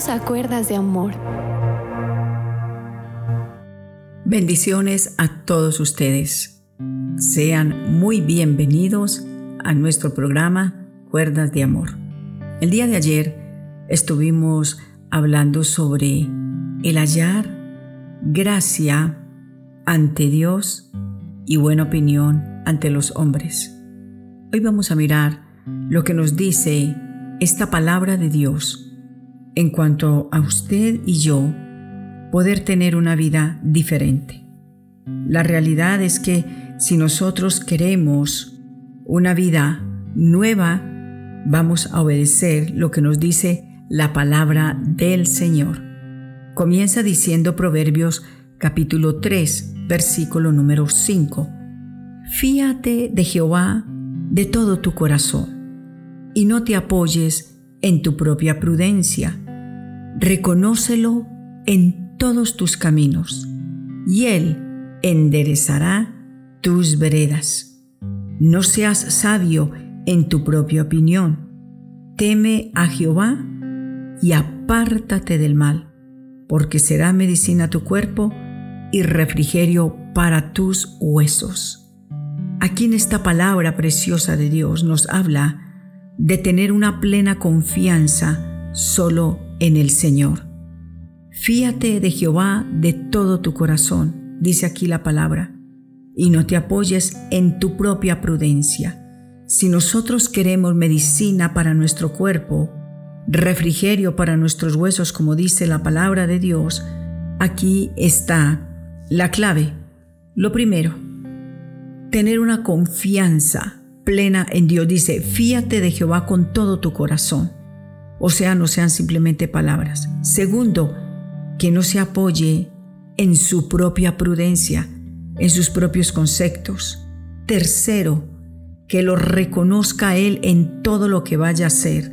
Bienvenidos a Cuerdas de Amor. Bendiciones a todos ustedes. Sean muy bienvenidos a nuestro programa Cuerdas de Amor. El día de ayer estuvimos hablando sobre el hallar gracia ante Dios y buena opinión ante los hombres. Hoy vamos a mirar lo que nos dice esta palabra de Dios en cuanto a usted y yo poder tener una vida diferente. La realidad es que si nosotros queremos una vida nueva, vamos a obedecer lo que nos dice la palabra del Señor. Comienza diciendo Proverbios capítulo 3, versículo número 5. Fíate de Jehová de todo tu corazón y no te apoyes en tu propia prudencia. Reconócelo en todos tus caminos, y Él enderezará tus veredas. No seas sabio en tu propia opinión. Teme a Jehová y apártate del mal, porque será medicina tu cuerpo y refrigerio para tus huesos. Aquí en esta palabra preciosa de Dios nos habla de tener una plena confianza solo en el Señor. Fíate de Jehová de todo tu corazón, dice aquí la palabra, y no te apoyes en tu propia prudencia. Si nosotros queremos medicina para nuestro cuerpo, refrigerio para nuestros huesos, como dice la palabra de Dios, aquí está la clave. Lo primero, tener una confianza plena en Dios. Dice, fíate de Jehová con todo tu corazón. O sea, no sean simplemente palabras. Segundo, que no se apoye en su propia prudencia, en sus propios conceptos. Tercero, que lo reconozca Él en todo lo que vaya a hacer.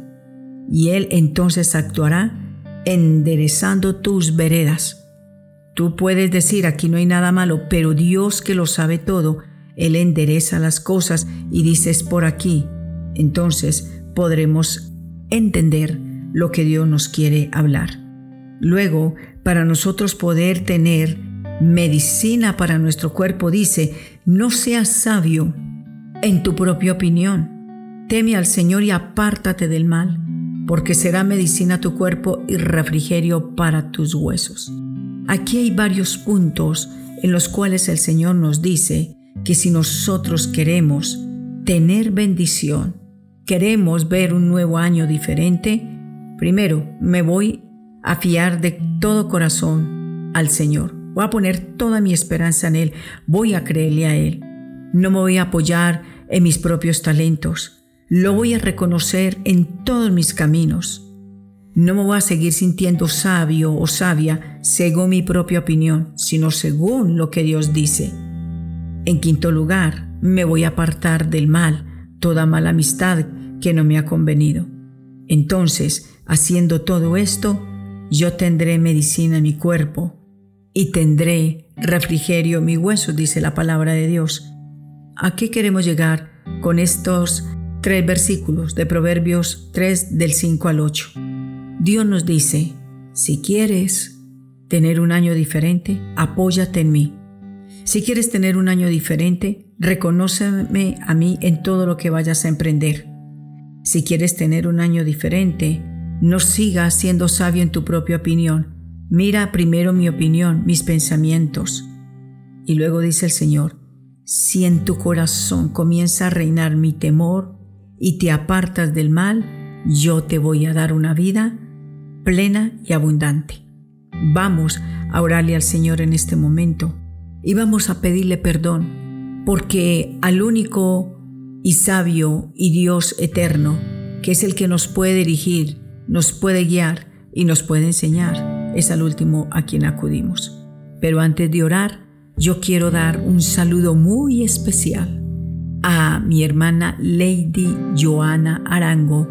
Y Él entonces actuará enderezando tus veredas. Tú puedes decir, aquí no hay nada malo, pero Dios que lo sabe todo, él endereza las cosas y dices por aquí. Entonces podremos entender lo que Dios nos quiere hablar. Luego, para nosotros poder tener medicina para nuestro cuerpo, dice, no seas sabio en tu propia opinión. Teme al Señor y apártate del mal, porque será medicina tu cuerpo y refrigerio para tus huesos. Aquí hay varios puntos en los cuales el Señor nos dice que si nosotros queremos tener bendición, queremos ver un nuevo año diferente, primero me voy a fiar de todo corazón al Señor. Voy a poner toda mi esperanza en Él. Voy a creerle a Él. No me voy a apoyar en mis propios talentos. Lo voy a reconocer en todos mis caminos. No me voy a seguir sintiendo sabio o sabia según mi propia opinión, sino según lo que Dios dice. En quinto lugar, me voy a apartar del mal, toda mala amistad que no me ha convenido. Entonces, haciendo todo esto, yo tendré medicina en mi cuerpo y tendré refrigerio en mi hueso, dice la palabra de Dios. ¿A qué queremos llegar con estos tres versículos de Proverbios 3 del 5 al 8? Dios nos dice, si quieres tener un año diferente, apóyate en mí si quieres tener un año diferente, reconóceme a mí en todo lo que vayas a emprender. Si quieres tener un año diferente, no sigas siendo sabio en tu propia opinión. Mira primero mi opinión, mis pensamientos. Y luego dice el Señor, si en tu corazón comienza a reinar mi temor y te apartas del mal, yo te voy a dar una vida plena y abundante. Vamos a orarle al Señor en este momento y vamos a pedirle perdón, porque al único y sabio y Dios eterno, que es el que nos puede dirigir, nos puede guiar y nos puede enseñar, es al último a quien acudimos. Pero antes de orar, yo quiero dar un saludo muy especial a mi hermana Lady Joana Arango,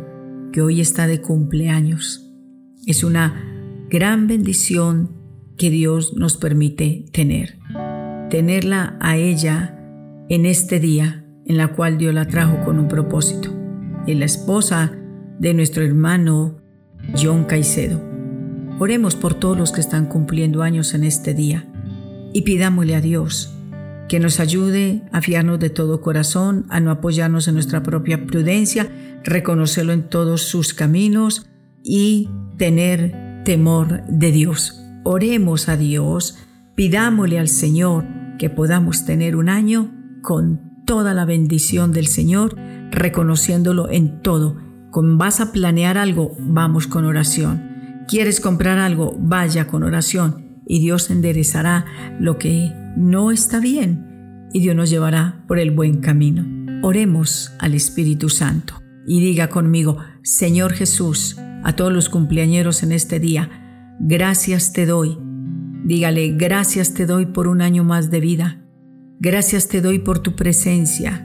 que hoy está de cumpleaños. Es una gran bendición que Dios nos permite tener tenerla a ella en este día en la cual Dios la trajo con un propósito. Es la esposa de nuestro hermano John Caicedo. Oremos por todos los que están cumpliendo años en este día y pidámosle a Dios que nos ayude a fiarnos de todo corazón, a no apoyarnos en nuestra propia prudencia, reconocerlo en todos sus caminos y tener temor de Dios. Oremos a Dios, pidámosle al Señor que podamos tener un año con toda la bendición del Señor, reconociéndolo en todo. Vas a planear algo, vamos con oración. ¿Quieres comprar algo? Vaya con oración y Dios enderezará lo que no está bien y Dios nos llevará por el buen camino. Oremos al Espíritu Santo y diga conmigo, Señor Jesús, a todos los cumpleañeros en este día, gracias te doy. Dígale, gracias te doy por un año más de vida. Gracias te doy por tu presencia.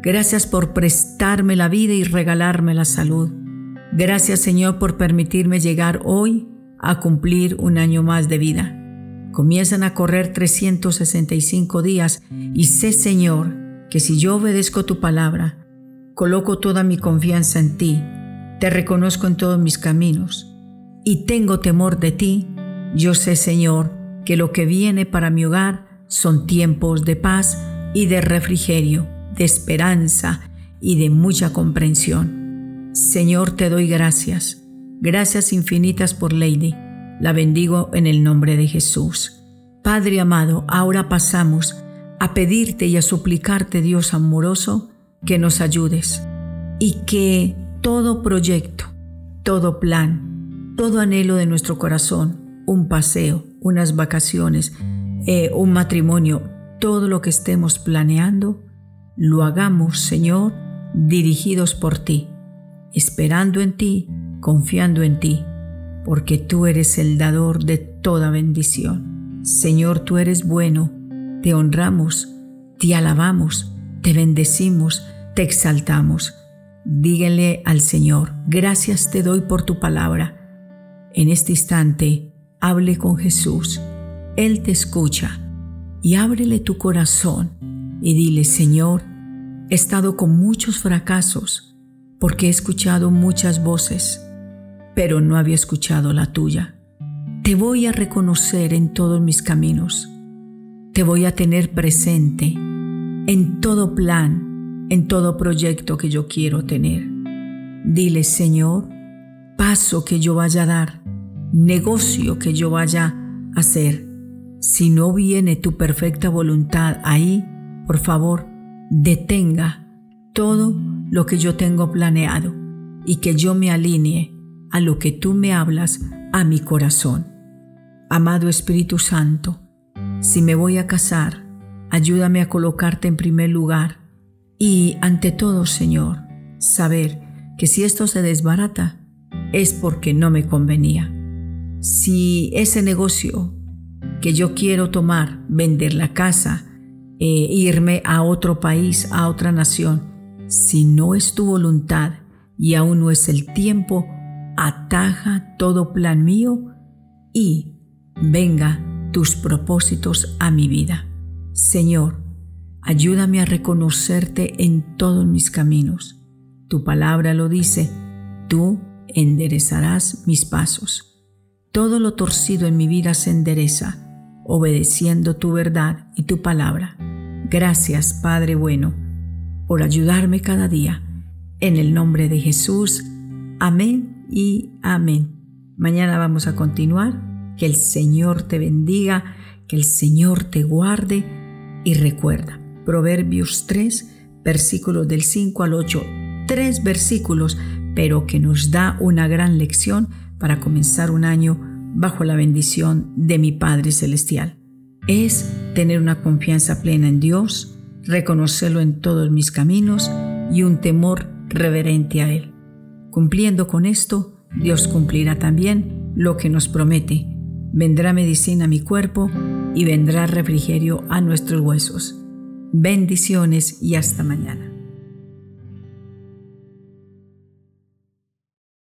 Gracias por prestarme la vida y regalarme la salud. Gracias Señor por permitirme llegar hoy a cumplir un año más de vida. Comienzan a correr 365 días y sé, Señor, que si yo obedezco tu palabra, coloco toda mi confianza en ti, te reconozco en todos mis caminos y tengo temor de ti, yo sé, Señor, que lo que viene para mi hogar son tiempos de paz y de refrigerio, de esperanza y de mucha comprensión. Señor, te doy gracias, gracias infinitas por Lady la bendigo en el nombre de Jesús. Padre amado, ahora pasamos a pedirte y a suplicarte, Dios amoroso, que nos ayudes y que todo proyecto, todo plan, todo anhelo de nuestro corazón, un paseo, unas vacaciones, eh, un matrimonio, todo lo que estemos planeando, lo hagamos, Señor, dirigidos por ti, esperando en ti, confiando en ti porque tú eres el dador de toda bendición. Señor, tú eres bueno, te honramos, te alabamos, te bendecimos, te exaltamos. Díganle al Señor, gracias te doy por tu palabra. En este instante, hable con Jesús. Él te escucha y ábrele tu corazón y dile, Señor, he estado con muchos fracasos porque he escuchado muchas voces pero no había escuchado la tuya. Te voy a reconocer en todos mis caminos. Te voy a tener presente en todo plan, en todo proyecto que yo quiero tener. Dile, Señor, paso que yo vaya a dar, negocio que yo vaya a hacer. Si no viene tu perfecta voluntad ahí, por favor, detenga todo lo que yo tengo planeado y que yo me alinee a lo que tú me hablas a mi corazón. Amado Espíritu Santo, si me voy a casar, ayúdame a colocarte en primer lugar y ante todo, Señor, saber que si esto se desbarata es porque no me convenía. Si ese negocio que yo quiero tomar, vender la casa, e irme a otro país, a otra nación, si no es tu voluntad y aún no es el tiempo, ataja todo plan mío y venga tus propósitos a mi vida. Señor, ayúdame a reconocerte en todos mis caminos. Tu palabra lo dice, tú enderezarás mis pasos. Todo lo torcido en mi vida se endereza, obedeciendo tu verdad y tu palabra. Gracias, Padre bueno, por ayudarme cada día. En el nombre de Jesús. Amén y amén. Mañana vamos a continuar. Que el Señor te bendiga, que el Señor te guarde y recuerda. Proverbios 3, versículos del 5 al 8. Tres versículos, pero que nos da una gran lección para comenzar un año bajo la bendición de mi Padre Celestial. Es tener una confianza plena en Dios, reconocerlo en todos mis caminos y un temor reverente a Él. Cumpliendo con esto, Dios cumplirá también lo que nos promete. Vendrá medicina a mi cuerpo y vendrá refrigerio a nuestros huesos. Bendiciones y hasta mañana.